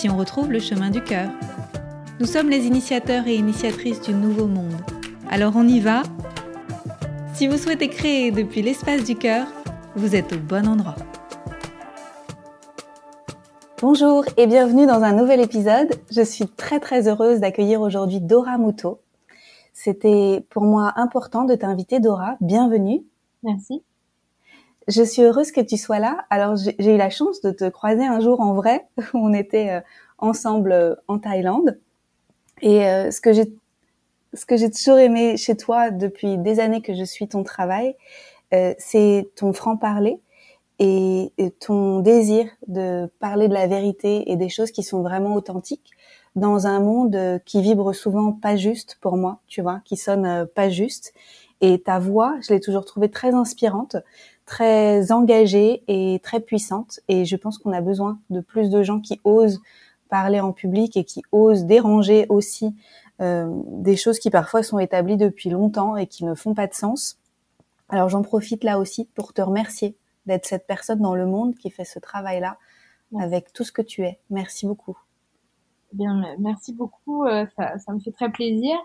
si on retrouve le chemin du cœur. Nous sommes les initiateurs et initiatrices du nouveau monde. Alors on y va Si vous souhaitez créer depuis l'espace du cœur, vous êtes au bon endroit. Bonjour et bienvenue dans un nouvel épisode. Je suis très très heureuse d'accueillir aujourd'hui Dora Muto. C'était pour moi important de t'inviter Dora. Bienvenue. Merci. Je suis heureuse que tu sois là. Alors, j'ai eu la chance de te croiser un jour en vrai. Où on était euh, ensemble euh, en Thaïlande. Et euh, ce que j'ai ce que j'ai toujours aimé chez toi depuis des années que je suis ton travail, c'est ton franc-parler et, ton désir de parler de la vérité et des choses qui sont vraiment authentiques dans un monde qui vibre souvent pas juste pour moi, tu vois, qui sonne pas juste. Et ta voix, je l'ai toujours trouvée très inspirante très engagée et très puissante. Et je pense qu'on a besoin de plus de gens qui osent parler en public et qui osent déranger aussi euh, des choses qui parfois sont établies depuis longtemps et qui ne font pas de sens. Alors j'en profite là aussi pour te remercier d'être cette personne dans le monde qui fait ce travail-là avec tout ce que tu es. Merci beaucoup. Eh bien, merci beaucoup. Euh, ça, ça me fait très plaisir.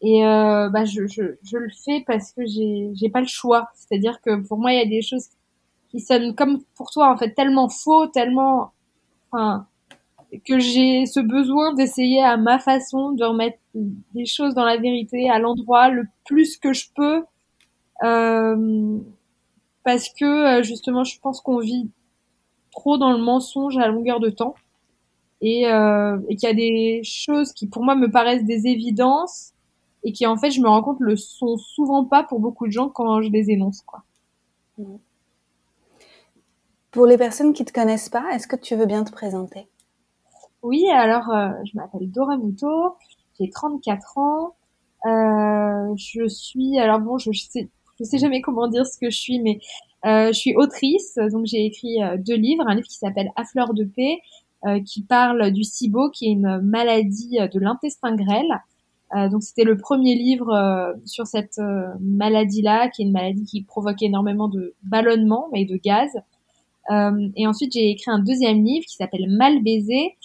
Et euh, bah, je, je, je, le fais parce que j'ai j'ai pas le choix. C'est-à-dire que pour moi, il y a des choses qui sonnent comme pour toi en fait tellement faux, tellement enfin que j'ai ce besoin d'essayer à ma façon de remettre des choses dans la vérité à l'endroit le plus que je peux euh, parce que euh, justement je pense qu'on vit trop dans le mensonge à longueur de temps et, euh, et qu'il y a des choses qui pour moi me paraissent des évidences et qui en fait je me rends compte le sont souvent pas pour beaucoup de gens quand je les énonce quoi. Pour les personnes qui te connaissent pas, est-ce que tu veux bien te présenter? Oui, alors euh, je m'appelle Dora Muto, j'ai 34 ans, euh, je suis alors bon je, sais je sais jamais comment dire ce que je suis mais euh, je suis autrice donc j'ai écrit deux livres, un livre qui s'appelle À fleur de paix qui parle du SIBO qui est une maladie de l'intestin grêle euh, donc c'était le premier livre euh, sur cette euh, maladie-là, qui est une maladie qui provoque énormément de ballonnement et de gaz. et ensuite j'ai écrit un deuxième livre qui s'appelle Mal baiser,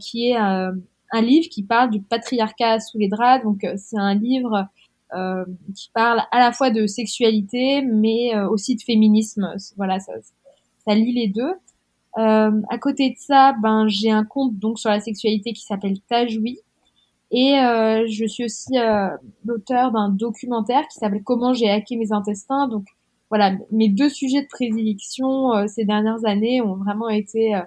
qui est un livre qui parle du patriarcat sous les draps. Donc c'est un livre qui parle à la fois de sexualité, mais aussi de féminisme. Voilà, ça, ça lit les deux. à côté de ça, ben j'ai un compte donc sur la sexualité qui s'appelle Tajoui, et euh, je suis aussi euh, l'auteur d'un documentaire qui s'appelle Comment j'ai hacké mes intestins. Donc voilà, mes deux sujets de prédilection euh, ces dernières années ont vraiment été euh,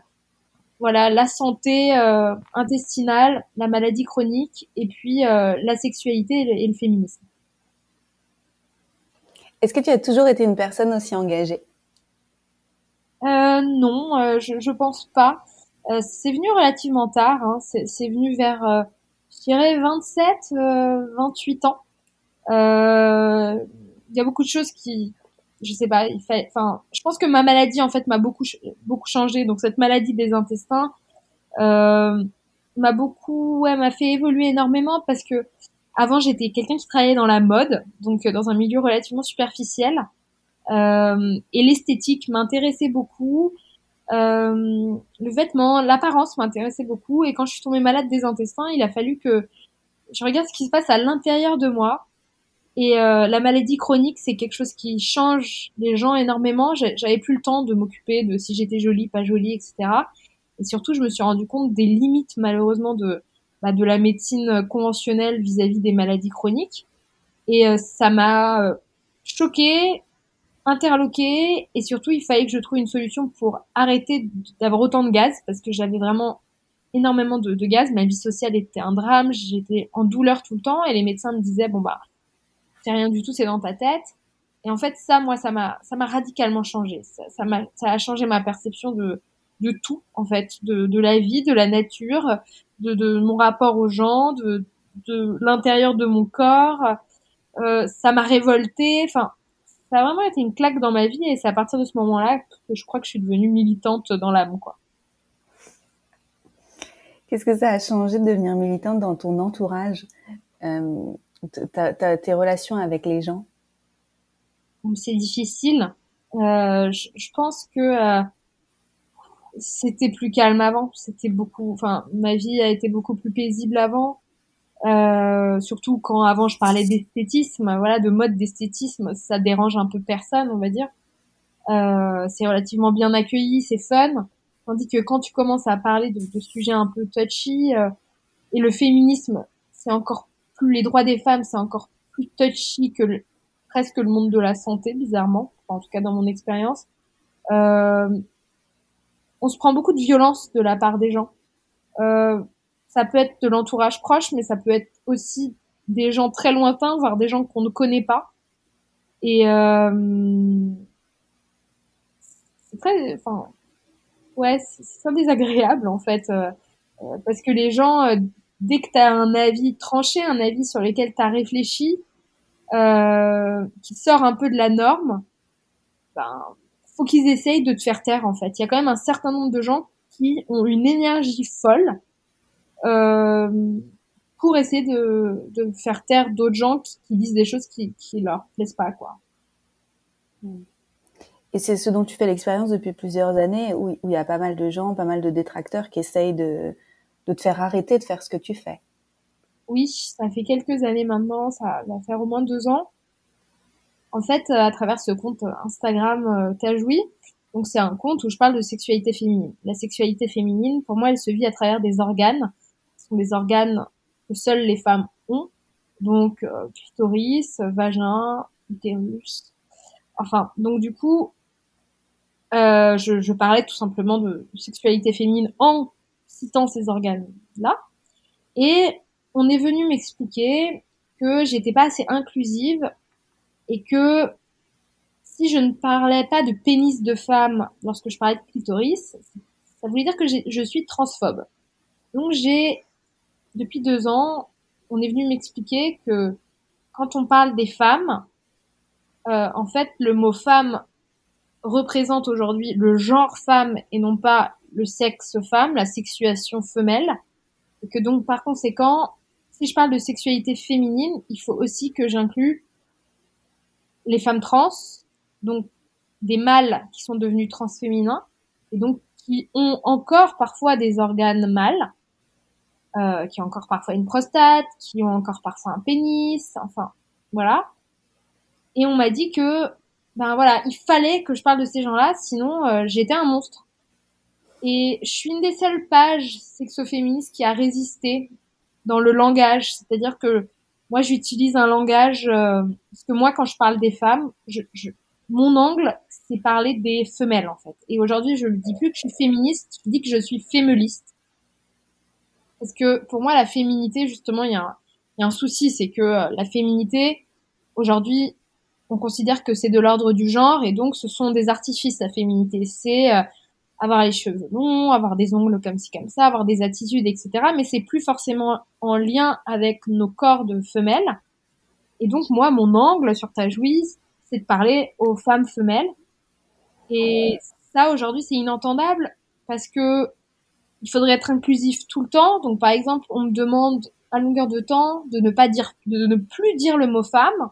voilà la santé euh, intestinale, la maladie chronique et puis la sexualité et le, et le féminisme. Est-ce que tu as toujours été une personne aussi engagée? Non, je, je pense pas. c'est venu relativement tard. Hein. C'est venu vers je dirais 27, euh, 28 ans. Euh, il y a beaucoup de choses qui, je sais pas, il fait, enfin, je pense que ma maladie en fait m'a beaucoup beaucoup changé. Donc cette maladie des intestins euh, m'a beaucoup, ouais, m'a fait évoluer énormément parce que avant j'étais quelqu'un qui travaillait dans la mode, donc dans un milieu relativement superficiel. Euh, et l'esthétique m'intéressait beaucoup. Euh, le vêtement, l'apparence m'intéressait beaucoup. Et quand je suis tombée malade des intestins, il a fallu que je regarde ce qui se passe à l'intérieur de moi. Et euh, la maladie chronique, c'est quelque chose qui change les gens énormément. J'avais plus le temps de m'occuper de si j'étais jolie, pas jolie, etc. Et surtout, je me suis rendu compte des limites, malheureusement, de, bah, de la médecine conventionnelle vis-à-vis des maladies chroniques. Et euh, ça m'a choquée interloqué et surtout il fallait que je trouve une solution pour arrêter d'avoir autant de gaz parce que j'avais vraiment énormément de, gaz. Ma vie sociale était un drame, j'étais en douleur tout le temps et les médecins me disaient bon bah c'est rien du tout, c'est dans ta tête. Et en fait ça moi ça m'a ça m'a radicalement changé. Ça, ça m'a ça a changé ma perception de de tout en fait, de, de la vie, de la nature, de, de mon rapport aux gens, de, de l'intérieur de mon corps. Euh, ça m'a révolté. Enfin, ça a vraiment été une claque dans ma vie et c'est à partir de ce moment-là que je crois que je suis devenue militante dans l'âme, quoi. Qu'est-ce que ça a changé de devenir militante dans ton entourage, euh, tes relations avec les gens? C'est difficile. Euh, je, je, pense que euh, c'était plus calme avant. C'était beaucoup. Enfin, ma vie a été beaucoup plus paisible avant. Euh, surtout quand avant je parlais d'esthétisme, voilà, de mode d'esthétisme, ça dérange un peu personne, on va dire. Euh, c'est relativement bien accueilli, c'est fun. Tandis que quand tu commences à parler de, sujets un peu touchy euh, et le féminisme, c'est encore plus les droits des femmes, c'est encore plus touchy que le, presque le monde de la santé, bizarrement, en tout cas dans mon expérience. Euh, on se prend beaucoup de violence de la part des gens. Euh, ça peut être de l'entourage proche, mais ça peut être aussi des gens très lointains, voire des gens qu'on ne connaît pas. Et euh, c'est très, enfin, ouais, c'est très désagréable en fait, euh, euh parce que les gens, euh, dès que tu as un avis tranché, un avis sur lequel tu as réfléchi, euh, qui sort un peu de la norme, ben, faut qu'ils essayent de te faire taire en fait. Il y a quand même un certain nombre de gens qui ont une énergie folle pour essayer de, de faire taire d'autres gens qui, qui, disent des choses qui, qui leur plaisent pas, quoi. Et c'est ce dont tu fais l'expérience depuis plusieurs années, où, il y a pas mal de gens, pas mal de détracteurs qui essayent de, de te faire arrêter de faire ce que tu fais. Oui, ça fait quelques années maintenant, ça va faire au moins deux ans. En fait, à travers ce compte Instagram euh, Tajoui, donc c'est un compte où je parle de sexualité féminine. La sexualité féminine, pour moi, elle se vit à travers des organes des organes que seules les femmes ont. Donc, euh, clitoris, vagin, utérus. Enfin, donc du coup, euh, je, je, parlais tout simplement de, sexualité féminine en citant ces organes-là. Et on est venu m'expliquer que j'étais pas assez inclusive et que si je ne parlais pas de pénis de femme lorsque je parlais de clitoris, ça voulait dire que je suis transphobe. Donc j'ai depuis deux ans, on est venu m'expliquer que quand on parle des femmes, euh, en fait, le mot femme représente aujourd'hui le genre femme et non pas le sexe femme, la sexuation femelle. Et que donc, par conséquent, si je parle de sexualité féminine, il faut aussi que j'inclue les femmes trans, donc des mâles qui sont devenus transféminins, et donc qui ont encore parfois des organes mâles, euh, qui ont encore parfois une prostate, qui ont encore parfois un pénis, enfin voilà. Et on m'a dit que ben voilà, il fallait que je parle de ces gens-là, sinon euh, j'étais un monstre. Et je suis une des seules pages sexo-féministes qui a résisté dans le langage, c'est-à-dire que moi j'utilise un langage euh, parce que moi quand je parle des femmes, je, je mon angle c'est parler des femelles en fait. Et aujourd'hui je ne dis plus que je suis féministe, je dis que je suis fémeliste parce que pour moi, la féminité, justement, il y, y a un souci, c'est que euh, la féminité, aujourd'hui, on considère que c'est de l'ordre du genre et donc ce sont des artifices, la féminité. C'est euh, avoir les cheveux longs, avoir des ongles comme ci, comme ça, avoir des attitudes, etc. Mais c'est plus forcément en lien avec nos corps de femelles. Et donc, moi, mon angle sur ta jouise, c'est de parler aux femmes femelles. Et ça, aujourd'hui, c'est inentendable parce que il faudrait être inclusif tout le temps. Donc, par exemple, on me demande à longueur de temps de ne pas dire, de ne plus dire le mot femme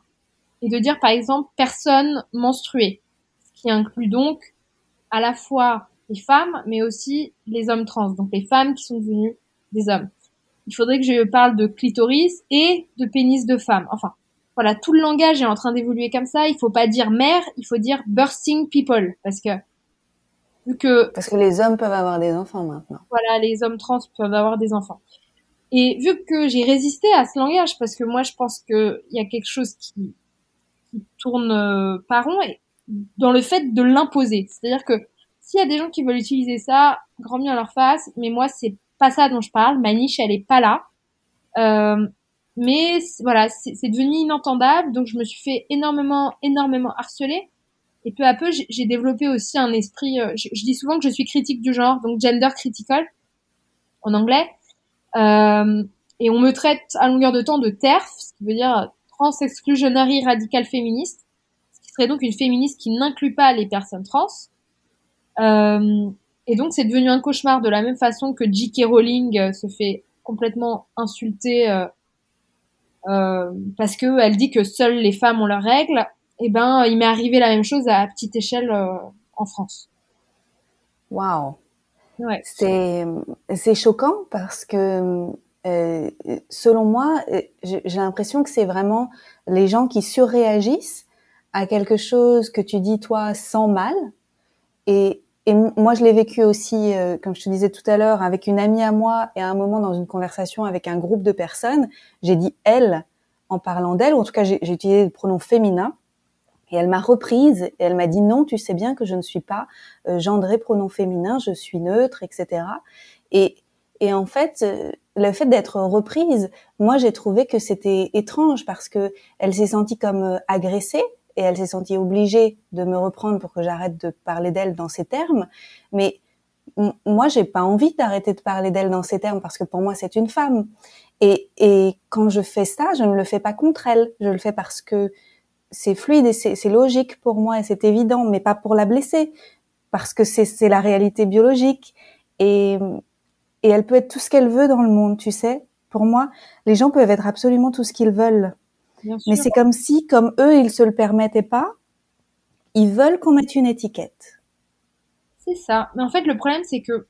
et de dire, par exemple, personne menstruée. Ce qui inclut donc à la fois les femmes, mais aussi les hommes trans. Donc, les femmes qui sont devenues des hommes. Il faudrait que je parle de clitoris et de pénis de femme. Enfin, voilà, tout le langage est en train d'évoluer comme ça. Il faut pas dire mère, il faut dire bursting people. Parce que que parce que les hommes peuvent avoir des enfants maintenant. Voilà, les hommes trans peuvent avoir des enfants. Et vu que j'ai résisté à ce langage, parce que moi je pense qu'il y a quelque chose qui, qui tourne euh, pas rond, et dans le fait de l'imposer. C'est-à-dire que s'il y a des gens qui veulent utiliser ça, grand bien leur face, mais moi c'est pas ça dont je parle. Ma niche elle est pas là. Euh, mais voilà, c'est devenu inentendable, donc je me suis fait énormément, énormément harceler Et peu à peu, j'ai développé aussi un esprit. Euh, je, dis souvent que je suis critique du genre, donc gender critical en anglais. Euh, et on me traite à longueur de temps de TERF, ce qui veut dire trans exclusionary radical féministe, ce qui serait donc une féministe qui n'inclut pas les personnes trans. Euh, et donc c'est devenu un cauchemar de la même façon que J.K. Rowling euh, se fait complètement insulter euh, euh, parce que elle dit que seules les femmes ont leurs règles. Eh ben, il m'est arrivé la même chose à petite échelle euh, en France. Waouh. Ouais. C'est c'est choquant parce que euh, selon moi, euh, j'ai l'impression que c'est vraiment les gens qui surréagissent à quelque chose que tu dis toi sans mal. Et, et moi, je l'ai vécu aussi, euh, comme je te disais tout à l'heure, avec une amie à moi et à un moment dans une conversation avec un groupe de personnes, j'ai dit elle en parlant d'elle, ou en tout cas j'ai utilisé le pronom féminin. Et elle m'a reprise et elle m'a dit non, tu sais bien que je ne suis pas euh, gendré pronom féminin, je suis neutre, etc. Et, et en fait, le fait d'être reprise, moi j'ai trouvé que c'était étrange parce que elle s'est sentie comme euh, agressée et elle s'est sentie obligée de me reprendre pour que j'arrête de parler d'elle dans ces termes. Mais moi j'ai pas envie d'arrêter de parler d'elle dans ces termes parce que pour moi c'est une femme. Et, et quand je fais ça, je ne le fais pas contre elle, je le fais parce que c'est fluide et c'est logique pour moi et c'est évident, mais pas pour la blesser parce que c'est la réalité biologique. Et, et elle peut être tout ce qu'elle veut dans le monde, tu sais. Pour moi, les gens peuvent être absolument tout ce qu'ils veulent. Mais c'est comme si, comme eux, ils se le permettaient pas, ils veulent qu'on mette une étiquette. C'est ça. Mais en fait, le problème, c'est que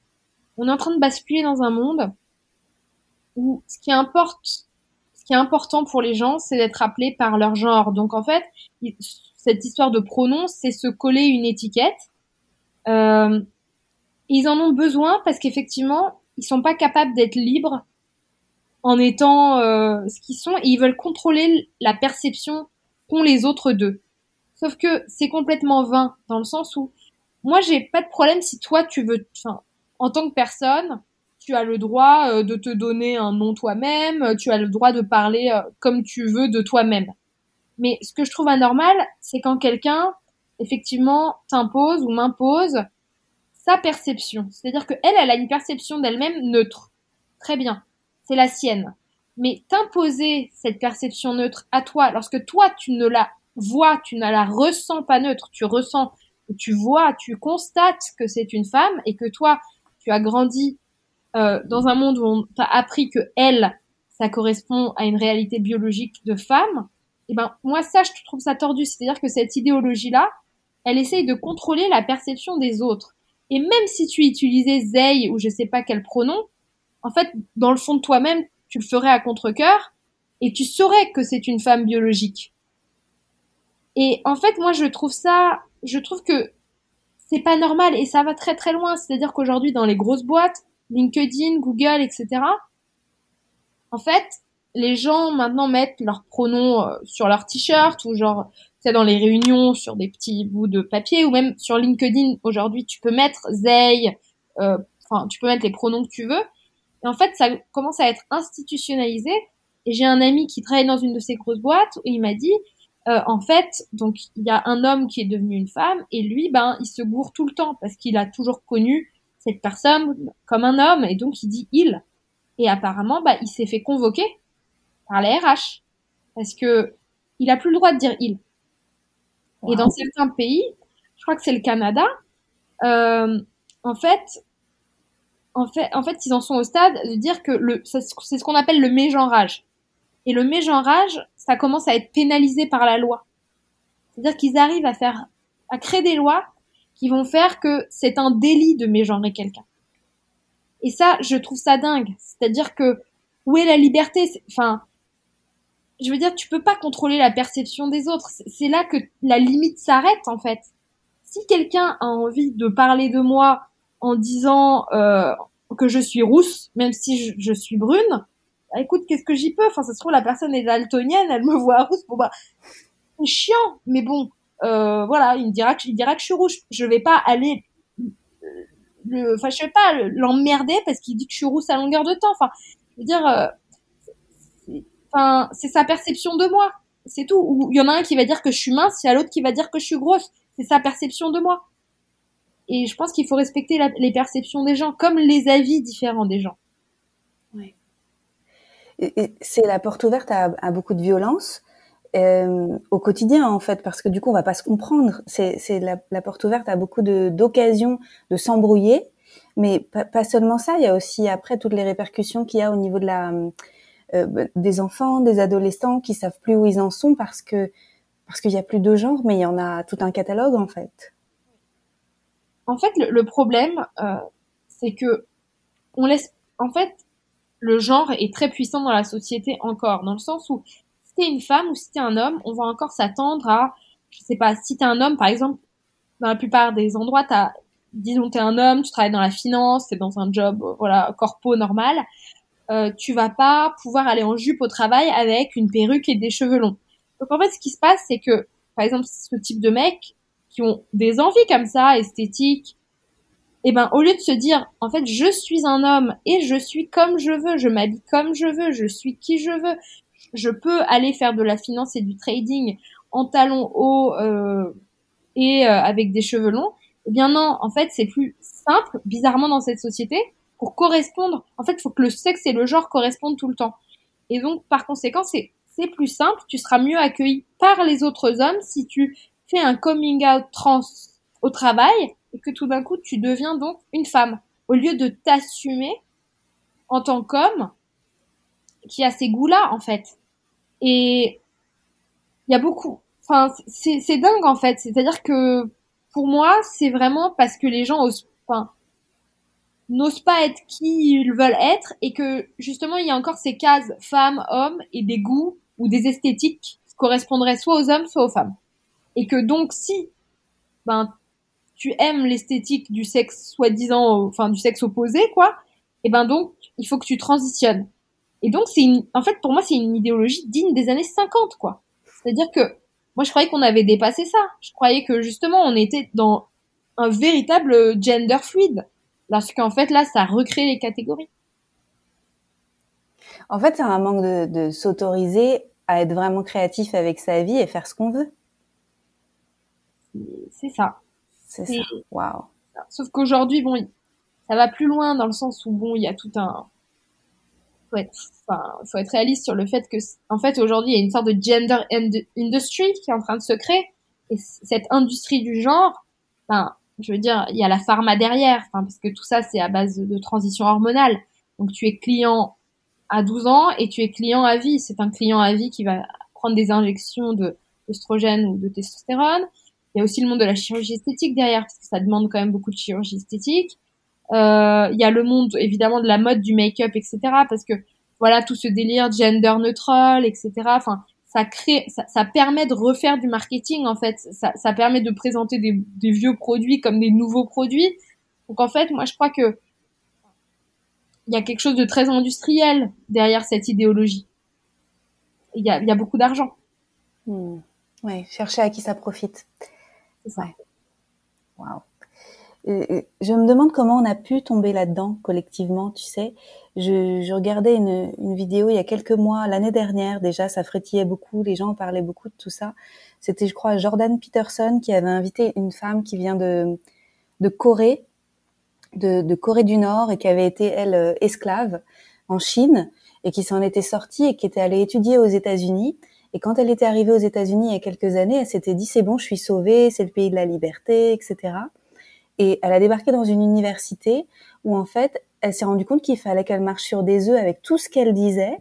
on est en train de basculer dans un monde où ce qui importe, qui est important pour les gens, c'est d'être appelés par leur genre. Donc en fait, cette histoire de pronoms, c'est se coller une étiquette. Euh, ils en ont besoin parce qu'effectivement, ils sont pas capables d'être libres en étant euh, ce qu'ils sont et ils veulent contrôler la perception qu'ont les autres d'eux. Sauf que c'est complètement vain dans le sens où moi j'ai pas de problème si toi tu veux, en tant que personne, tu as le droit euh, de te donner un nom toi-même, tu as le droit de parler euh, comme tu veux de toi-même. Mais ce que je trouve anormal, c'est quand quelqu'un effectivement t'impose ou m'impose sa perception. C'est-à-dire que elle, elle a une perception d'elle-même neutre. Très bien. C'est la sienne. Mais t'imposer cette perception neutre à toi, lorsque toi, tu ne la vois, tu ne la ressens pas neutre, tu ressens, tu vois, tu constates que c'est une femme et que toi, tu as grandi euh, dans un monde où on t'a appris que elle, ça correspond à une réalité biologique de femme, et eh ben moi ça je trouve ça tordu, c'est-à-dire que cette idéologie là, elle essaye de contrôler la perception des autres. Et même si tu utilisais they ou je sais pas quel pronom, en fait, dans le fond de toi-même, tu le ferais à contre-cœur et tu saurais que c'est une femme biologique. Et en fait, moi, je trouve ça, je trouve que c'est pas normal et ça va très très loin. C'est-à-dire qu'aujourd'hui, dans les grosses boîtes, LinkedIn, Google, etc., en fait, les gens maintenant mettent leurs pronoms euh, sur leur t-shirt ou genre c'est dans les réunions sur des petits bouts de papier ou même sur LinkedIn. Aujourd'hui tu peux mettre they euh, enfin tu peux mettre les pronoms que tu veux. Et en fait ça commence à être institutionnalisé. Et j'ai un ami qui travaille dans une de ces grosses boîtes où il m'a dit euh, en fait donc il y a un homme qui est devenu une femme et lui ben il se gourre tout le temps parce qu'il a toujours connu cette personne comme un homme et donc il dit il et apparemment bah il s'est fait convoquer par la RH parce que il a plus le droit de dire il et dans certains pays, je crois que c'est le Canada, euh, en fait, en fait, en fait, ils en sont au stade de dire que le, c'est ce qu'on appelle le mégenrage. Et le mégenrage, ça commence à être pénalisé par la loi. C'est-à-dire qu'ils arrivent à faire, à créer des lois qui vont faire que c'est un délit de mégenrer quelqu'un. Et ça, je trouve ça dingue. C'est-à-dire que où est la liberté? Enfin, je veux dire, tu peux pas contrôler la perception des autres. C'est là que la limite s'arrête en fait. Si quelqu'un a envie de parler de moi en disant euh, que je suis rousse, même si je, suis brune, bah, écoute, qu'est-ce que j'y peux? Enfin, ça se trouve la personne est daltonienne, elle me voit rousse. Bon bah, c'est chiant, mais bon, euh, voilà, il me dira que il dira que je suis rouge. Je vais pas aller le, enfin, je vais pas l'emmerder parce qu'il dit que je suis rousse à longueur de temps. Enfin, je veux dire. Euh, Enfin, c'est sa perception de moi. C'est tout. Ou il y en a un qui va dire que je suis mince, il y a l'autre qui va dire que je suis grosse. c'est sa perception de moi. Et je pense qu'il faut respecter les perceptions des gens, comme les avis différents des gens. Oui. C'est la porte ouverte à, à beaucoup de violence euh, au quotidien en fait, parce que du coup on va pas se comprendre. C'est la, porte ouverte à beaucoup d'occasions de, s'embrouiller, mais pas, seulement ça. Il y a aussi après toutes les répercussions qu'il y a au niveau de la euh, des enfants, des adolescents qui savent plus où ils en sont parce que parce qu'il y a plus de genre, mais il y en a tout un catalogue en fait. En fait, le, problème, euh, c'est que on laisse. En fait, le genre est très puissant dans la société encore, dans le sens où t'es une femme ou si t'es un homme, on va encore s'attendre à, je sais pas, si t'es un homme, par exemple, dans la plupart des endroits, t'as, disons, t'es un homme, tu travailles dans la finance, t'es dans un job, voilà, corpo normal, euh, tu vas pas pouvoir aller en jupe au travail avec une perruque et des cheveux longs. Donc en fait, ce qui se passe, c'est que, par exemple, ce type de mecs qui ont des envies comme ça, esthétiques, et eh ben au lieu de se dire, en fait, je suis un homme et je suis comme je veux, je m'habille comme je veux, je suis qui je veux, je peux aller faire de la finance et du trading en talons hauts euh, et euh, avec des cheveux longs. Eh bien non, en fait, c'est plus simple, bizarrement dans cette société, pour correspondre. En fait, il faut que le sexe et le genre correspondent tout le temps. Et donc, par conséquent, c'est plus simple, tu seras mieux accueilli par les autres hommes si tu fais un coming out trans au travail et que tout d'un coup tu deviens donc une femme au lieu de t'assumer en tant qu'homme qui a ces goûts-là en fait. Et il y a beaucoup, enfin c'est dingue en fait. C'est-à-dire que pour moi c'est vraiment parce que les gens osent, enfin n'osent pas être qui ils veulent être et que justement il y a encore ces cases femmes, hommes et des goûts ou des esthétiques qui correspondraient soit aux hommes soit aux femmes. Et que donc si ben tu aimes l'esthétique du sexe soi-disant enfin du sexe opposé quoi, et ben donc il faut que tu transitionnes. Et donc c'est une en fait pour moi c'est une idéologie digne des années 50 quoi. C'est-à-dire que moi je croyais qu'on avait dépassé ça. Je croyais que justement on était dans un véritable gender fluide lorsqu'en fait là ça recrée les catégories. En fait, c'est un manque de, de s'autoriser à être vraiment créatif avec sa vie et faire ce qu'on veut. C'est ça. C'est ça. Waouh. Sauf qu'aujourd'hui, bon, ça va plus loin dans le sens où bon, il y a tout un faut être, enfin, faut être réaliste sur le fait que, en fait, aujourd'hui, il y a une sorte de gender industry qui est en train de se créer. Et cette industrie du genre, enfin, je veux dire, il y a la pharma derrière, enfin, parce que tout ça, c'est à base de transition hormonale. Donc, tu es client à 12 ans et tu es client à vie. C'est un client à vie qui va prendre des injections de ou de testostérone. Il y a aussi le monde de la chirurgie esthétique derrière, parce que ça demande quand même beaucoup de chirurgie esthétique. Euh, il y a le monde évidemment de la mode, du make-up, etc. Parce que voilà tout ce délire gender neutral, etc. Enfin, ça crée, ça, ça, permet de refaire du marketing en fait. Ça, ça permet de présenter des, des vieux produits comme des nouveaux produits. Donc en fait, moi je crois que il y a quelque chose de très industriel derrière cette idéologie. Il y a, y a beaucoup d'argent. Oui, chercher à qui ça profite. C'est ça. Wow. Je me demande comment on a pu tomber là-dedans collectivement, tu sais. Je, je regardais une, une, vidéo il y a quelques mois, l'année dernière déjà, ça frétillait beaucoup, les gens parlaient beaucoup de tout ça. C'était, je crois, Jordan Peterson qui avait invité une femme qui vient de, de Corée de, de, Corée du Nord et qui avait été elle euh, esclave en Chine et qui s'en était sortie et qui était allée étudier aux États-Unis. Et quand elle était arrivée aux États-Unis il y a quelques années, elle s'était dit c'est bon, je suis sauvée, c'est le pays de la liberté, etc. Et elle a débarqué dans une université où en fait, elle s'est rendue compte qu'il fallait qu'elle marche sur des œufs avec tout ce qu'elle disait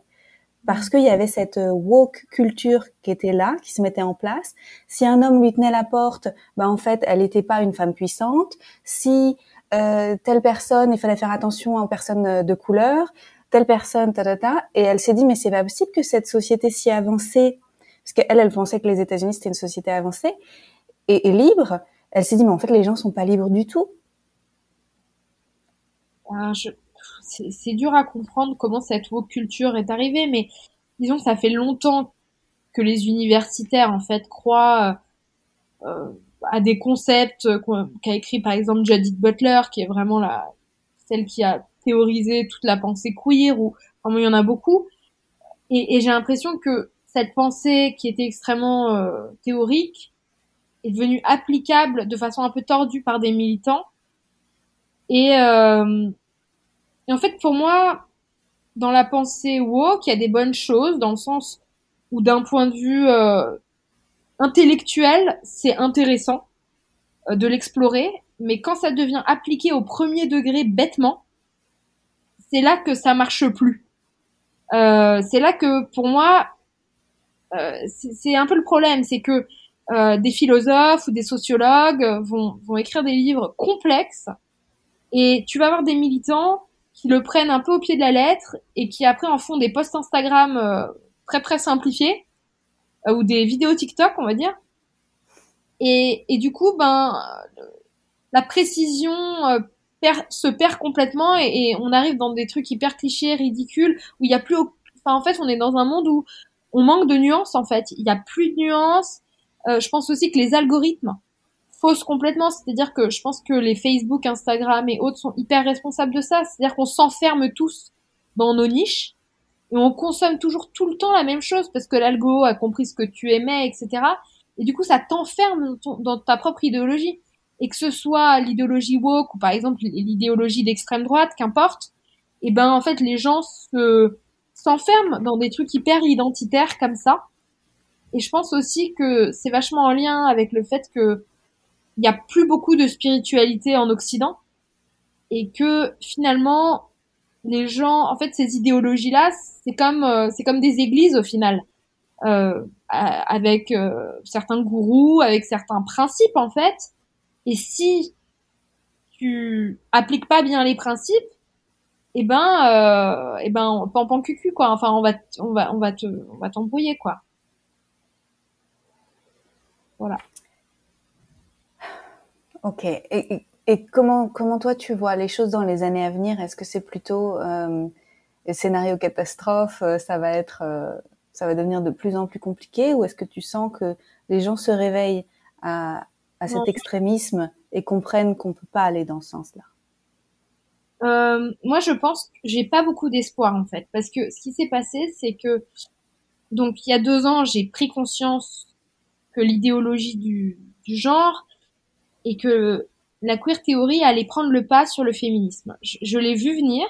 parce qu'il y avait cette euh, woke culture qui était là, qui se mettait en place. Si un homme lui tenait la porte, ben en fait, elle n'était pas une femme puissante. Si euh, telle personne, il fallait faire attention aux personnes euh, de couleur, telle personne, ta, ta, ta. Et elle s'est dit, mais c'est pas possible que cette société si avancée, parce qu'elle, elle pensait que les États-Unis c'était une société avancée et, libre. Elle s'est dit, mais en fait, les gens sont pas libres du tout. Ah, c'est dur à comprendre comment cette woke culture est arrivée, mais disons que ça fait longtemps que les universitaires en fait croient euh, à des concepts qu'a écrit par exemple Judith Butler, qui est vraiment la celle qui a théorisé toute la pensée queer, ou vraiment il y en a beaucoup. Et, j'ai l'impression que cette pensée qui était extrêmement euh, théorique, est devenu applicable de façon un peu tordue par des militants. Et, euh, et en fait, pour moi, dans la pensée woke, il y a des bonnes choses, dans le sens où d'un point de vue euh, intellectuel, c'est intéressant euh, de l'explorer, mais quand ça devient appliqué au premier degré bêtement, c'est là que ça marche plus. Euh, c'est là que, pour moi, euh, c'est un peu le problème, c'est que euh, des philosophes ou des sociologues vont, vont écrire des livres complexes et tu vas avoir des militants qui le prennent un peu au pied de la lettre et qui après en font des posts Instagram euh, très très simplifiés euh, ou des vidéos TikTok, on va dire. Et, et du coup, ben la précision euh, se perd complètement et, on arrive dans des trucs hyper clichés, ridicules, où il y a plus, enfin en fait, on est dans un monde où on manque de nuances en fait. Il y a plus de nuances. Euh, je pense aussi que les algorithmes faussent complètement. C'est-à-dire que je pense que les Facebook, Instagram et autres sont hyper responsables de ça. C'est-à-dire qu'on s'enferme tous dans nos niches et on consomme toujours tout le temps la même chose parce que l'algo a compris ce que tu aimais, etc. Et du coup, ça t'enferme dans ta propre idéologie et que ce soit l'idéologie woke ou par exemple l'idéologie d'extrême droite, qu'importe, et eh ben en fait les gens se s'enferment dans des trucs hyper identitaires comme ça. Et je pense aussi que c'est vachement en lien avec le fait que il y a plus beaucoup de spiritualité en Occident et que finalement les gens, en fait, ces idéologies-là, c'est comme euh, c'est comme des églises au final, euh, avec euh, certains gourous, avec certains principes en fait, et si tu appliques pas bien les principes, eh ben, euh, eh ben, pan pan cucu quoi. Enfin, on va, on va, on va te, on va t'embrouiller quoi. Voilà. Ok. Et, et, comment, comment toi tu vois les choses dans les années à venir? Est-ce que c'est plutôt euh, scénario catastrophe euh, Ça va être, euh, ça va devenir de plus en plus compliqué, ou est-ce que tu sens que les gens se réveillent à, à cet extrémisme et comprennent qu'on peut pas aller dans ce sens-là? Euh, Moi, je pense que j'ai pas beaucoup d'espoir en fait, parce que ce qui s'est passé, c'est que donc il y a deux ans, j'ai pris conscience que l'idéologie du, genre et que la queer théorie allait prendre le pas sur le féminisme. Je, l'ai vu venir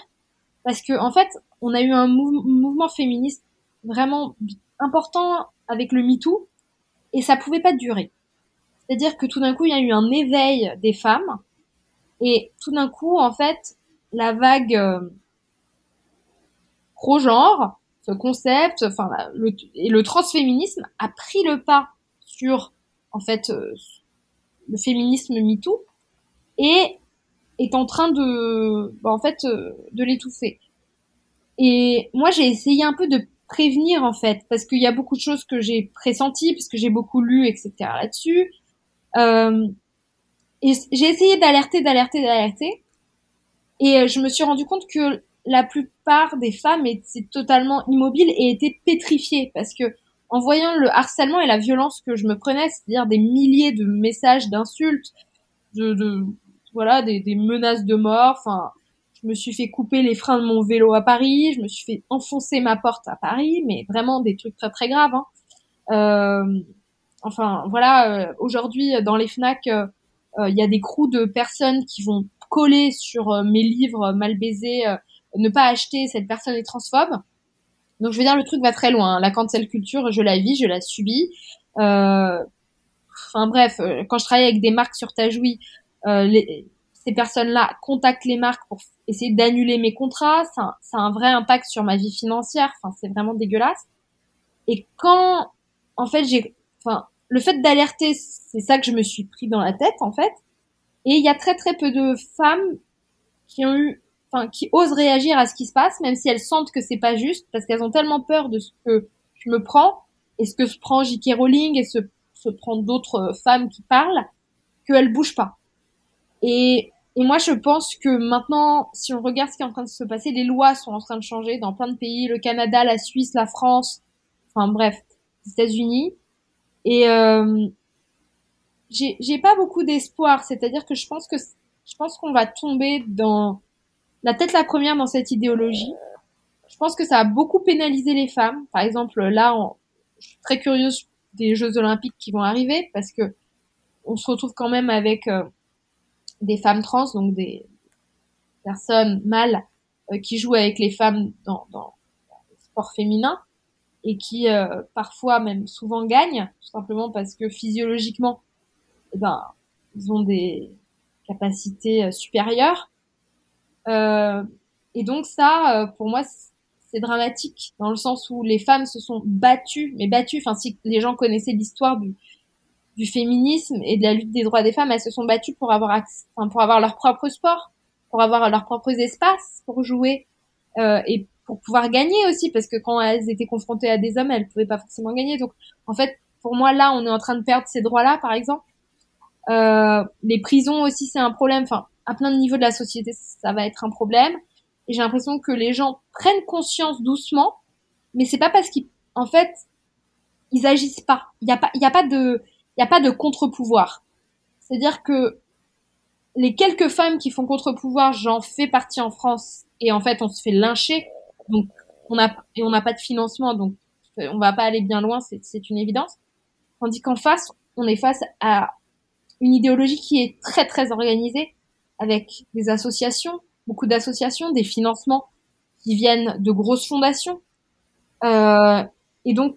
parce que en fait, on a eu un mouvement féministe vraiment important avec le MeToo et ça pouvait pas durer. C'est-à-dire que tout d'un coup, il y a eu un éveil des femmes et tout d'un coup, en fait, la vague euh, pro-genre, ce concept, enfin, et le transféminisme a pris le pas sur, en fait, euh, le féminisme MeToo et est en train de, bah, en fait, euh, de l'étouffer. Et moi, j'ai essayé un peu de prévenir, en fait, parce qu'il y a beaucoup de choses que j'ai pressenties, parce que j'ai beaucoup lu, etc. là-dessus. Euh, et j'ai essayé d'alerter, d'alerter, d'alerter. Et je me suis rendu compte que la plupart des femmes étaient totalement immobiles et étaient pétrifiées parce que en voyant le harcèlement et la violence que je me prenais, c'est-à-dire des milliers de messages d'insultes, de, de, voilà, des, des, menaces de mort. Enfin, je me suis fait couper les freins de mon vélo à Paris, je me suis fait enfoncer ma porte à Paris, mais vraiment des trucs très très graves. Hein. Euh, enfin voilà, euh, aujourd'hui dans les Fnac, euh, euh, il y a des crews de personnes qui vont coller sur mes livres mal baisés, ne pas acheter, cette personne est transphobe. Donc je veux dire, le truc va très loin. Hein. La cancel culture, je la vis, je la subis. Euh, enfin bref, quand je travaille avec des marques sur Tajoui, euh, les, ces personnes-là contactent les marques pour essayer d'annuler mes contrats. Ça, ça, a un vrai impact sur ma vie financière. Enfin, c'est vraiment dégueulasse. Et quand, en fait, j'ai enfin, le fait d'alerter, c'est ça que je me suis pris dans la tête, en fait. Et il y a très très peu de femmes qui ont eu, enfin, qui osent réagir à ce qui se passe, même si elles sentent que c'est pas juste, parce qu'elles ont tellement peur de ce que je me prends, et ce que se prend J.K. Rowling, et se, se prend d'autres femmes qui parlent, qu'elles bougent pas. Et, et moi, je pense que maintenant, si on regarde ce qui est en train de se passer, les lois sont en train de changer dans plein de pays, le Canada, la Suisse, la France, enfin bref, les États-Unis. Et euh, j'ai pas beaucoup d'espoir, c'est-à-dire que je pense que je pense qu'on va tomber dans la tête la première dans cette idéologie. Je pense que ça a beaucoup pénalisé les femmes. Par exemple, là, je suis très curieuse des Jeux Olympiques qui vont arriver parce que on se retrouve quand même avec des femmes trans, donc des personnes mâles qui jouent avec les femmes dans, dans, le sport féminin et qui parfois même souvent gagnent, tout simplement parce que physiologiquement, eh ben, ils ont des capacités supérieures. Euh, et donc ça, euh, pour moi, c'est dramatique dans le sens où les femmes se sont battues, mais battues. Enfin, si les gens connaissaient l'histoire du, féminisme et de la lutte des droits des femmes, elles se sont battues pour avoir pour avoir leur propre sport, pour avoir leurs propres espaces pour jouer euh, et pour pouvoir gagner aussi, parce que quand elles étaient confrontées à des hommes, elles pouvaient pas forcément gagner. Donc, en fait, pour moi, là, on est en train de perdre ces droits-là, par exemple. Les prisons aussi, c'est un problème. À plein de niveaux de la société, ça va être un problème. Et j'ai l'impression que les gens prennent conscience doucement, mais c'est pas parce qu'ils, en fait, ils agissent pas. Il y a pas, il a pas de, il a pas de contre-pouvoir. C'est-à-dire que les quelques femmes qui font contre-pouvoir, j'en fais partie en France, et en fait, on se fait lyncher. Donc, on a, et on n'a pas de financement, donc on va pas aller bien loin, c'est une évidence. Tandis qu'en face, on est face à une idéologie qui est très très organisée, avec des associations, beaucoup d'associations, des financements qui viennent de grosses fondations. Euh, et donc,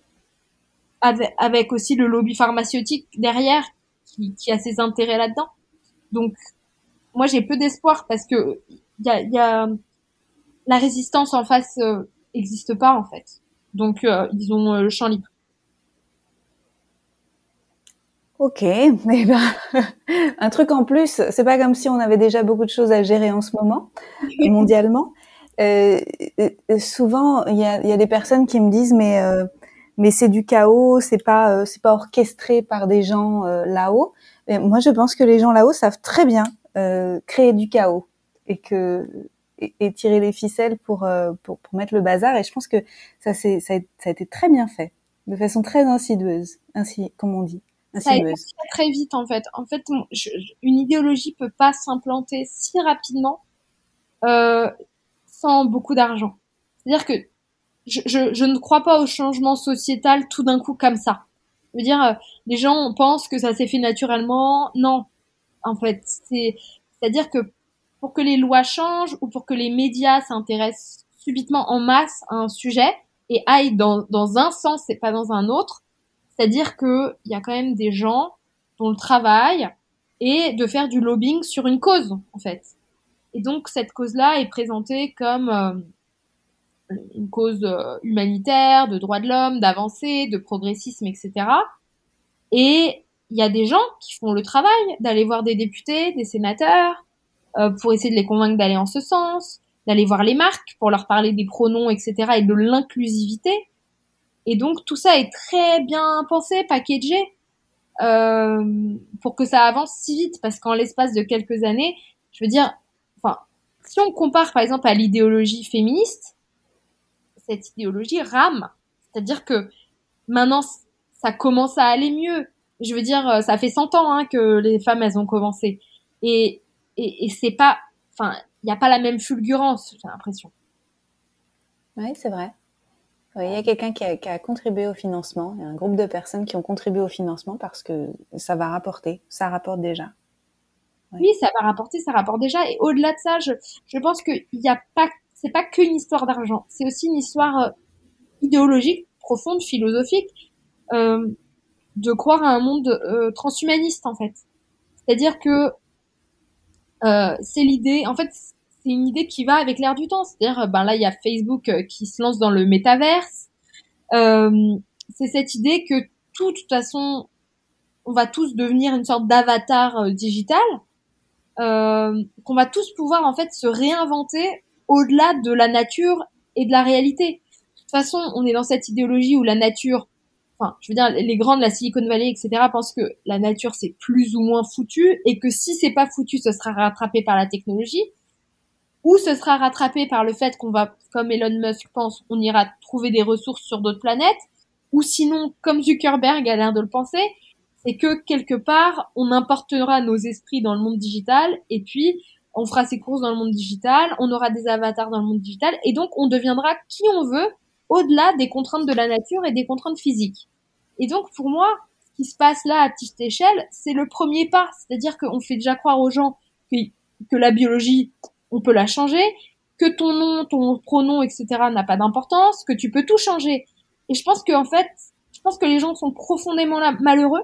avec, aussi le lobby pharmaceutique derrière qui, qui a ses intérêts là-dedans. Donc, moi, j'ai peu d'espoir parce que y a, y a, la résistance en face euh, existe pas en fait. Donc, euh, ils ont euh, le champ libre. Ok, eh ben, un truc en plus, c'est pas comme si on avait déjà beaucoup de choses à gérer en ce moment, mondialement. Euh, souvent, il y a, y a, des personnes qui me disent, mais euh, mais c'est du chaos, c'est pas euh, c'est pas orchestré par des gens euh, là-haut. Moi, je pense que les gens là-haut savent très bien créer du chaos et que et, tirer les ficelles pour, pour, pour mettre le bazar. Et je pense que ça c'est ça, ça a été très bien fait, de façon très insidieuse, ainsi comme on dit. Ça a été très, vite en fait. En fait, une idéologie peut pas s'implanter si rapidement euh, sans beaucoup d'argent. C'est-à-dire que je, je, je, ne crois pas au changement sociétal tout d'un coup comme ça. Je veux dire, euh, les gens pensent que ça s'est fait naturellement. Non, en fait, c'est c'est-à-dire que pour que les lois changent ou pour que les médias s'intéressent subitement en masse à un sujet et aillent dans, dans un sens et pas dans un autre, c'est-à-dire qu'il y a quand même des gens dont le travail est de faire du lobbying sur une cause, en fait. Et donc, cette cause-là est présentée comme euh, une cause euh, humanitaire, de droits de l'homme, d'avancée, de progressisme, etc. Et il y a des gens qui font le travail d'aller voir des députés, des sénateurs, euh, pour essayer de les convaincre d'aller en ce sens, d'aller voir les marques pour leur parler des pronoms, etc. et de l'inclusivité. Et donc tout ça est très bien pensé, packagé, euh, pour que ça avance si vite, parce qu'en l'espace de quelques années, je veux dire, enfin, si on compare par exemple à l'idéologie féministe, cette idéologie rame, c'est-à-dire que maintenant ça commence à aller mieux. Je veux dire, ça fait 100 ans hein, que les femmes elles ont commencé, et et, et c'est pas, enfin, il n'y a pas la même fulgurance, j'ai l'impression. Oui, c'est vrai. Il y a quelqu'un qui, qui a, contribué au financement, il y a un groupe de personnes qui ont contribué au financement parce que ça va rapporter, ça rapporte déjà. Oui, ça va rapporter, ça rapporte déjà. Et au-delà de ça, je, je pense qu'il n'y a pas, c'est pas qu'une histoire d'argent, c'est aussi une histoire euh, idéologique, profonde, philosophique, euh, de croire à un monde euh, transhumaniste en fait. C'est-à-dire que euh, c'est l'idée, en fait, c'est une idée qui va avec l'air du temps. C'est-à-dire, euh, ben là, il y a Facebook euh, qui se lance dans le métaverse. Euh, c'est cette idée que tout, de toute façon, on va tous devenir une sorte d'avatar euh, digital, euh, qu'on va tous pouvoir en fait se réinventer au-delà de la nature et de la réalité. De toute façon, on est dans cette idéologie où la nature, enfin, je veux dire, les grands de la Silicon Valley, etc., pensent que la nature c'est plus ou moins foutu et que si c'est pas foutu, ce sera rattrapé par la technologie ou ce sera rattrapé par le fait qu'on va, comme Elon Musk pense, on ira trouver des ressources sur d'autres planètes, ou sinon, comme Zuckerberg a l'air de le penser, c'est que quelque part, on importera nos esprits dans le monde digital, et puis on fera ses courses dans le monde digital, on aura des avatars dans le monde digital, et donc on deviendra qui on veut, au-delà des contraintes de la nature et des contraintes physiques. Et donc pour moi, ce qui se passe là à petite échelle, c'est le premier pas. C'est-à-dire qu'on fait déjà croire aux gens que, que la biologie, on peut la changer, que ton nom, ton pronom, etc. n'a pas d'importance, que tu peux tout changer. Et je pense que en fait, je pense que les gens sont profondément malheureux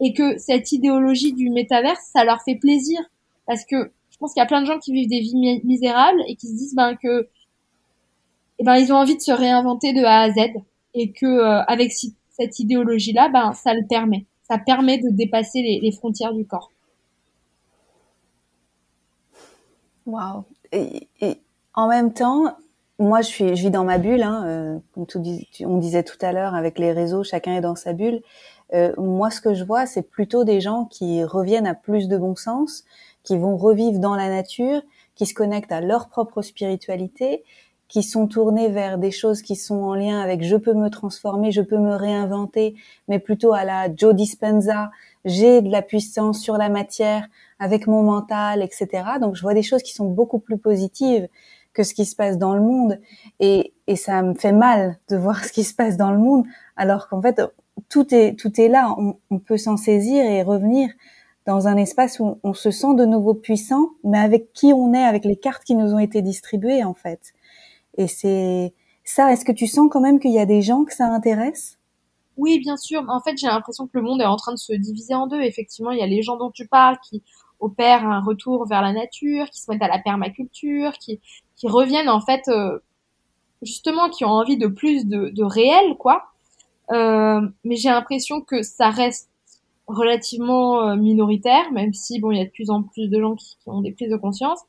et que cette idéologie du métaverse, ça leur fait plaisir parce que je pense qu'il y a plein de gens qui vivent des vies misérables et qui se disent ben que eh ben ils ont envie de se réinventer de A à Z et que euh, avec cette idéologie là ben ça le permet ça permet de dépasser les frontières du corps waouh. Et, et, en même temps moi je suis je vis dans ma bulle hein, euh, comme on disait tout à l'heure avec les réseaux chacun est dans sa bulle. Euh, moi ce que je vois c'est plutôt des gens qui reviennent à plus de bon sens qui vont revivre dans la nature qui se connectent à leur propre spiritualité qui sont tournés vers des choses qui sont en lien avec je peux me transformer, je peux me réinventer, mais plutôt à la Joe Dispenza, j'ai de la puissance sur la matière avec mon mental, etc. Donc je vois des choses qui sont beaucoup plus positives que ce qui se passe dans le monde et, et ça me fait mal de voir ce qui se passe dans le monde alors qu'en fait tout est tout est là, on, on peut s'en saisir et revenir dans un espace où on se sent de nouveau puissant, mais avec qui on est, avec les cartes qui nous ont été distribuées en fait. Et c'est ça. Est-ce que tu sens quand même qu'il y a des gens que ça intéresse? Oui, bien sûr. En fait, j'ai l'impression que le monde est en train de se diviser en deux. Effectivement, il y a les gens dont tu parles qui opèrent un retour vers la nature, qui se mettent à la permaculture, qui, qui reviennent en fait euh, justement, qui ont envie de plus de, de réel, quoi. Euh, mais j'ai l'impression que ça reste relativement euh, minoritaire, même si bon, il y a de plus en plus de gens qui ont des prises de conscience.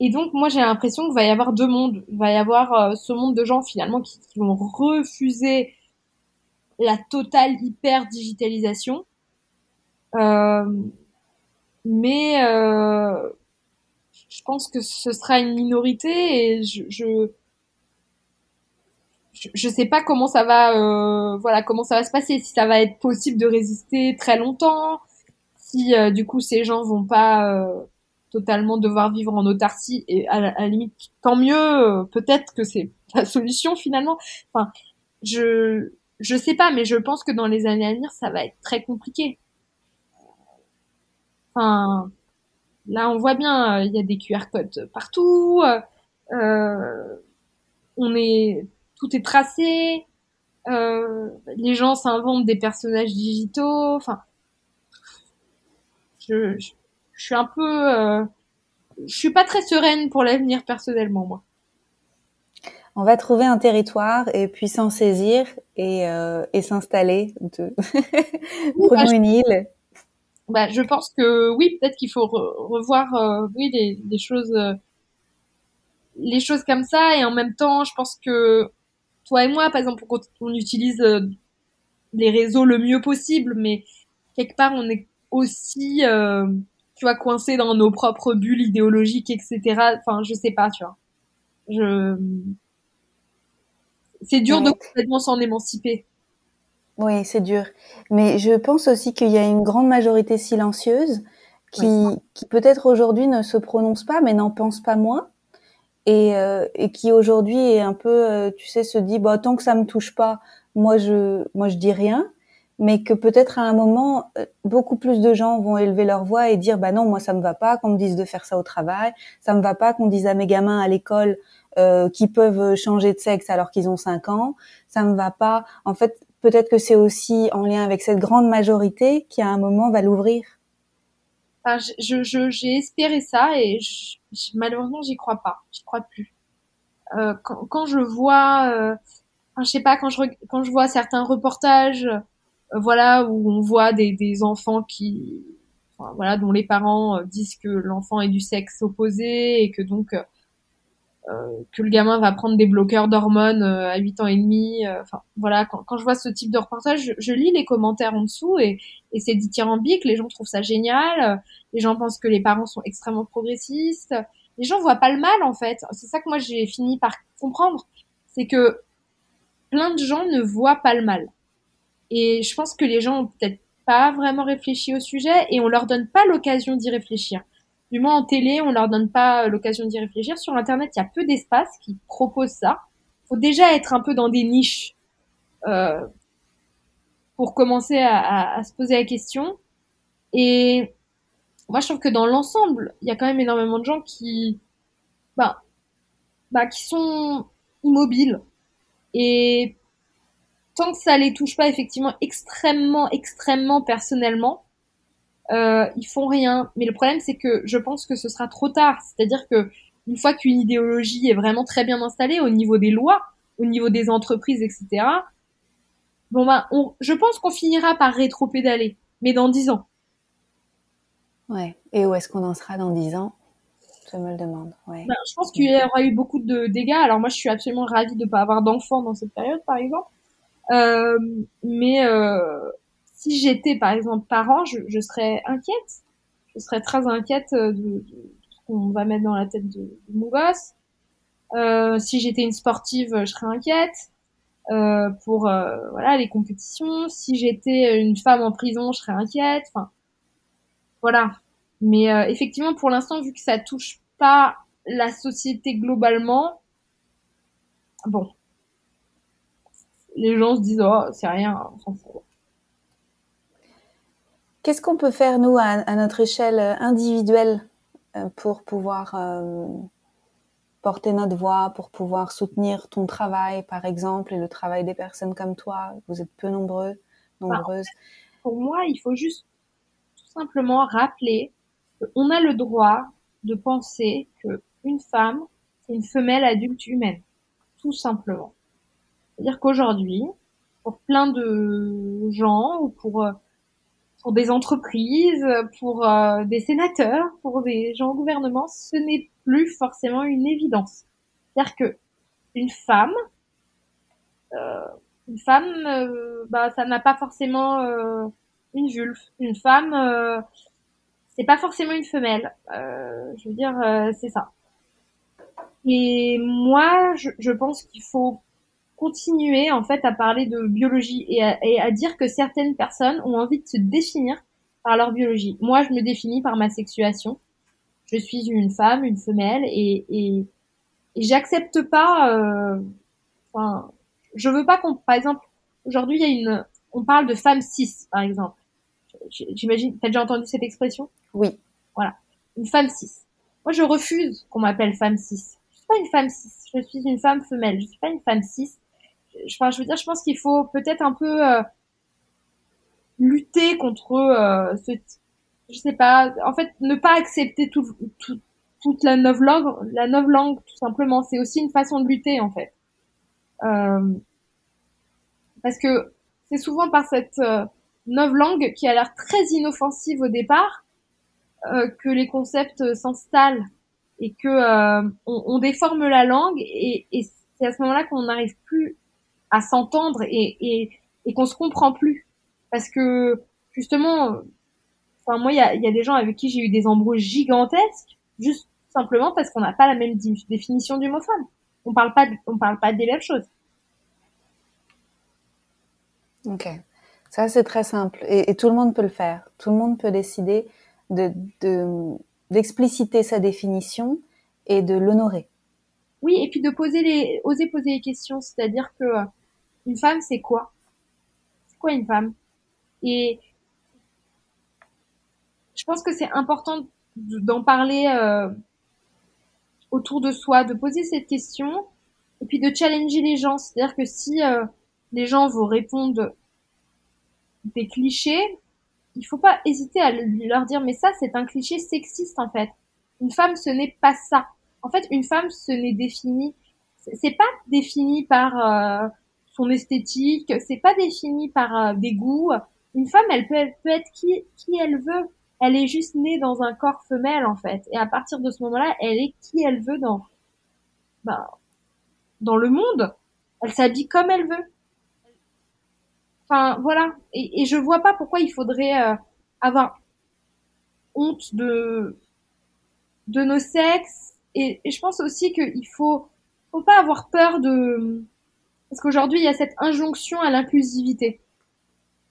Et donc, moi, j'ai l'impression qu'il va y avoir deux mondes. Il va y avoir euh, ce monde de gens, finalement, qui, vont refuser la totale hyper digitalisation. Euh, mais euh, je pense que ce sera une minorité et je, je je sais pas comment ça va euh, voilà comment ça va se passer. Si ça va être possible de résister très longtemps si euh, du coup ces gens vont pas totalement devoir vivre en autarcie et à la, limite tant mieux peut-être que c'est la solution finalement. Enfin je je sais pas mais je pense que dans les années à venir ça va être très compliqué enfin là on voit bien euh, il y a des QR codes partout euh, on est tout est tracé euh, les gens s'inventent des personnages digitaux enfin je, je je suis un peu, euh, je suis pas très sereine pour l'avenir personnellement, moi. On va trouver un territoire et puis s'en saisir et, et s'installer. De... Prenons bah, une île. Bah, je pense que oui, peut-être qu'il faut revoir, euh, oui, des, des choses, euh, les choses comme ça. Et en même temps, je pense que toi et moi, par exemple, on utilise euh, les réseaux le mieux possible, mais quelque part, on est aussi euh, tu vois, coincé dans nos propres bulles idéologiques, etc. Enfin, je sais pas, tu vois. Je... C'est dur de complètement s'en émanciper. Oui, c'est dur. Mais je pense aussi qu'il y a une grande majorité silencieuse qui, qui peut-être aujourd'hui ne se prononce pas, mais n'en pense pas moins. Et, euh, et qui aujourd'hui est un peu, euh, tu sais, se dit, bah, tant que ça me touche pas, moi je, moi je dis rien mais que peut-être à un moment, euh, beaucoup plus de gens vont élever leur voix et dire bah non, moi ça me va pas qu'on me dise de faire ça au travail, ça me va pas qu'on dise à mes gamins à l'école euh, qui peuvent changer de sexe alors qu'ils ont 5 ans, ça me va pas. En fait, peut-être que c'est aussi en lien avec cette grande majorité qui à un moment va l'ouvrir. Enfin, je, je, j'ai espéré ça et je, malheureusement j'y crois pas, j'y crois plus. Euh, quand, quand, je vois, euh, enfin, je sais pas, quand je quand je vois certains reportages voilà où on voit des, des enfants qui voilà dont les parents euh, disent que l'enfant est du sexe opposé et que donc euh, euh que le gamin va prendre des bloqueurs d'hormones euh, à 8 ans et demi enfin voilà quand, je vois ce type de reportage je, je lis les commentaires en dessous et, et c'est dithyrambique les gens trouvent ça génial les gens pensent que les parents sont extrêmement progressistes les gens voient pas le mal en fait c'est ça que moi j'ai fini par comprendre c'est que plein de gens ne voient pas le mal et je pense que les gens ont peut-être pas vraiment réfléchi au sujet et on leur donne pas l'occasion d'y réfléchir. Du moins en télé, on leur donne pas l'occasion d'y réfléchir. Sur Internet, il y a peu d'espaces qui proposent ça. Faut déjà être un peu dans des niches. Euh, pour commencer à, à, se poser la question. Et moi, je trouve que dans l'ensemble, il y a quand même énormément de gens qui, bah, bah, qui sont immobiles. Et tant que ça les touche pas effectivement extrêmement, extrêmement personnellement, euh, ils font rien. Mais le problème, c'est que je pense que ce sera trop tard. C'est-à-dire que une fois qu'une idéologie est vraiment très bien installée au niveau des lois, au niveau des entreprises, etc. Bon ben, on, je pense qu'on finira par rétro-pédaler, mais dans dix ans. Ouais. Et où est-ce qu'on en sera dans dix ans? Je me le demande. Ouais. Ben, je pense qu'il y aura eu beaucoup de dégâts. Alors moi, je suis absolument ravie de ne pas avoir d'enfants dans cette période, par exemple. Euh, mais euh, si j'étais, par exemple, parent, je, je, serais inquiète. Je serais très inquiète de, de, ce qu'on va mettre dans la tête de, de mon gosse. Euh, si j'étais une sportive, je serais inquiète. Euh, pour euh, voilà les compétitions. Si j'étais une femme en prison, je serais inquiète. Enfin, voilà. Mais euh, effectivement, pour l'instant, vu que ça touche pas la société globalement, bon, les gens se disent oh c'est rien, on s'en fout. Qu'est-ce qu'on peut faire nous à, à, notre échelle individuelle pour pouvoir porter notre voix, pour pouvoir soutenir ton travail, par exemple, et le travail des personnes comme toi? Vous êtes peu nombreux, nombreuses. pour moi, il faut juste tout simplement rappeler qu'on a le droit de penser que une femme, c'est une femelle adulte humaine. Tout simplement. C'est-à-dire qu'aujourd'hui, pour plein de gens ou pour euh, pour des entreprises, pour euh, des sénateurs, pour des gens au gouvernement, ce n'est plus forcément une évidence. C'est-à-dire que une femme, euh, une femme, euh, bah, ça n'a pas forcément euh, une vulve. Une femme, euh, c'est pas forcément une femelle. je veux dire, c'est ça. Et moi, je, je pense qu'il faut continuer en fait à parler de biologie et à, et à, dire que certaines personnes ont envie de se définir par leur biologie. Moi, je me définis par ma sexuation. Je suis une femme, une femelle, et, et, et j'accepte pas. Euh, enfin, je veux pas qu'on, par exemple, aujourd'hui, il y a une, on parle de femme cis, par exemple. J'imagine, t'as déjà entendu cette expression? Oui. Voilà, une femme cis. Moi, je refuse qu'on m'appelle femme cis. Je suis pas une femme cis. Je suis une femme femelle. Je suis pas une femme cis enfin, je veux dire, je pense qu'il faut peut-être un peu euh, lutter contre euh, ce, je sais pas, en fait, ne pas accepter tout, tout, toute la langue la langue tout simplement. C'est aussi une façon de lutter en fait, euh, parce que c'est souvent par cette euh, langue qui a l'air très inoffensive au départ que les concepts s'installent et que on, déforme la langue et c'est à ce moment-là qu'on n'arrive plus à s'entendre et, et, et qu'on se comprend plus. Parce que justement, enfin moi il y a, y a, des gens avec qui j'ai eu des embrouilles gigantesques, juste simplement parce qu'on n'a pas la même définition du mot femme. On parle pas, de, on parle pas des mêmes choses. Ok, ça c'est très simple et, et, tout le monde peut le faire. Tout le monde peut décider de d'expliciter sa définition et de l'honorer. Oui, et puis de poser les, oser poser les questions, c'est-à-dire que une femme, c'est quoi? C'est quoi une femme? Et je pense que c'est important d'en parler euh, autour de soi, de poser cette question et puis de challenger les gens. C'est-à-dire que si euh, les gens vous répondent des clichés, il faut pas hésiter à leur dire mais ça c'est un cliché sexiste en fait. Une femme ce n'est pas ça. En fait une femme ce n'est défini c'est pas défini par euh, son esthétique, c'est pas défini par euh, des goûts. Une femme, elle peut, être qui, qui elle veut. Elle est juste née dans un corps femelle en fait, et à partir de ce moment-là, elle est qui elle veut dans, bah, dans le monde. Elle s'habille comme elle veut. Enfin voilà, et, et je vois pas pourquoi il faudrait euh, avoir honte de de nos sexes. Et, et je pense aussi qu'il faut faut pas avoir peur de parce qu'aujourd'hui, il y a cette injonction à l'inclusivité.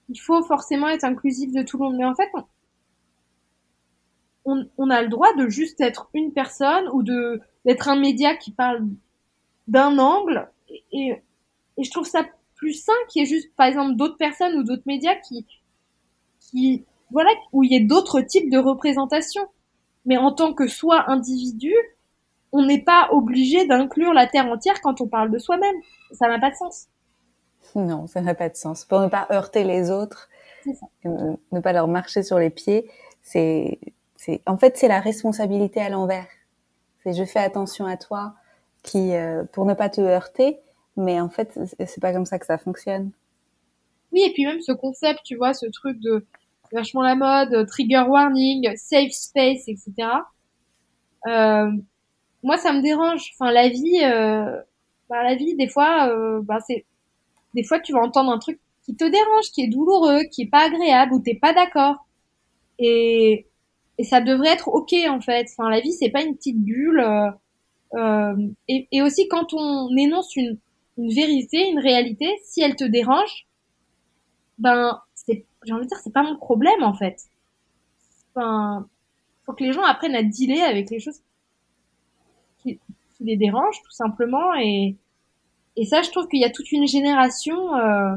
Il faut forcément être inclusif de tout le monde. Mais en fait, on, on a le droit de juste être une personne ou de d'être un média qui parle d'un angle. Et, et, je trouve ça plus sain qu'il y ait juste, par exemple, d'autres personnes ou d'autres médias qui, qui, voilà, où il y ait d'autres types de représentations. Mais en tant que soi individu, on n'est pas obligé d'inclure la terre entière quand on parle de soi-même. Ça n'a pas de sens. Non, ça n'a pas de sens. Pour ne pas heurter les autres, ne pas leur marcher sur les pieds, c'est, c'est, en fait, c'est la responsabilité à l'envers. C'est je fais attention à toi, qui, euh, pour ne pas te heurter, mais en fait, c'est pas comme ça que ça fonctionne. Oui, et puis même ce concept, tu vois, ce truc de vachement la mode, trigger warning, safe space, etc. Euh, moi, ça me dérange. Enfin, la vie, euh, bah, la vie, des fois, euh, bah, c'est, des fois, tu vas entendre un truc qui te dérange, qui est douloureux, qui est pas agréable, ou t'es pas d'accord. Et, et ça devrait être ok en fait. Enfin, la vie, c'est pas une petite bulle. Euh, euh et, et, aussi, quand on énonce une, une vérité, une réalité, si elle te dérange, ben, c'est, j'ai envie de dire, c'est pas mon problème en fait. Enfin, faut que les gens apprennent à dealer avec les choses les dérangent tout simplement. Et et ça je trouve qu'il y a toute une génération euh,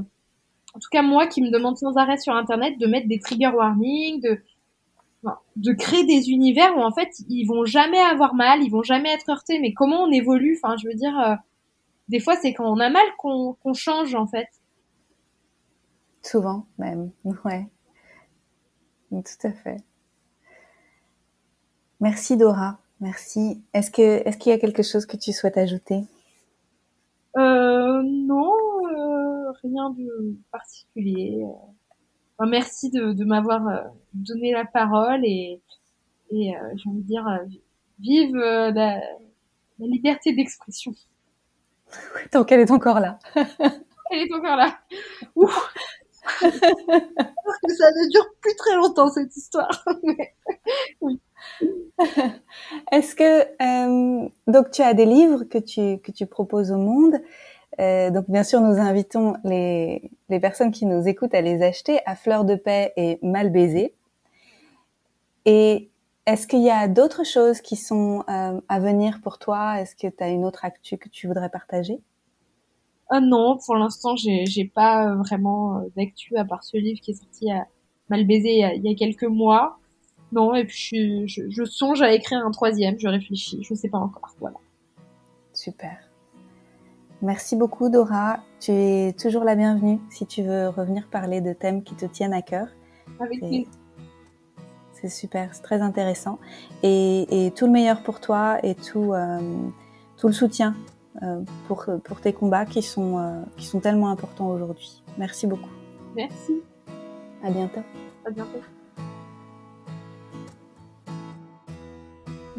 en tout cas moi qui me demande sans arrêt sur internet de mettre des trigger warnings de de créer des univers où en fait ils vont jamais avoir mal ils vont jamais être heurtés. Mais comment on évolue? Enfin je veux dire euh, des fois c'est quand on a mal qu'on qu'on change en fait. Souvent même. Ouais. Tout à fait. Merci Dora Merci. Est-ce que est-ce qu'il y a quelque chose que tu souhaites ajouter? Euh, Non, euh, rien de particulier. Enfin, merci de, de m'avoir euh, donné la parole et, et euh, j'ai envie de dire vive la, la, liberté d'expression. Tant qu'elle est encore là. Elle est encore là. Ouf. ça ne dure plus très longtemps cette histoire. oui. Est-ce que euh, donc tu as des livres que tu que tu proposes au monde euh, donc bien sûr nous invitons les les personnes qui nous écoutent à les acheter à Fleur de Paix et Mal baisé. Et est-ce qu'il y a d'autres choses qui sont euh, à venir pour toi? Est-ce que tu as une autre actu que tu voudrais partager? Ah non, pour l'instant j'ai j'ai pas vraiment d'actu à part ce livre qui est sorti à Mal a, il y a quelques mois. Non, et puis je, je, songe à écrire un troisième, je réfléchis, je ne sais pas encore. Voilà. Super. Merci beaucoup Dora. Tu es toujours la bienvenue si tu veux revenir parler de thèmes qui te tiennent à cœur. Avec plaisir. C'est super, c'est très intéressant. Et, et, tout le meilleur pour toi et tout, euh, tout le soutien euh, pour, pour tes combats qui sont, euh, qui sont tellement importants aujourd'hui. Merci beaucoup. Merci. À bientôt. À bientôt.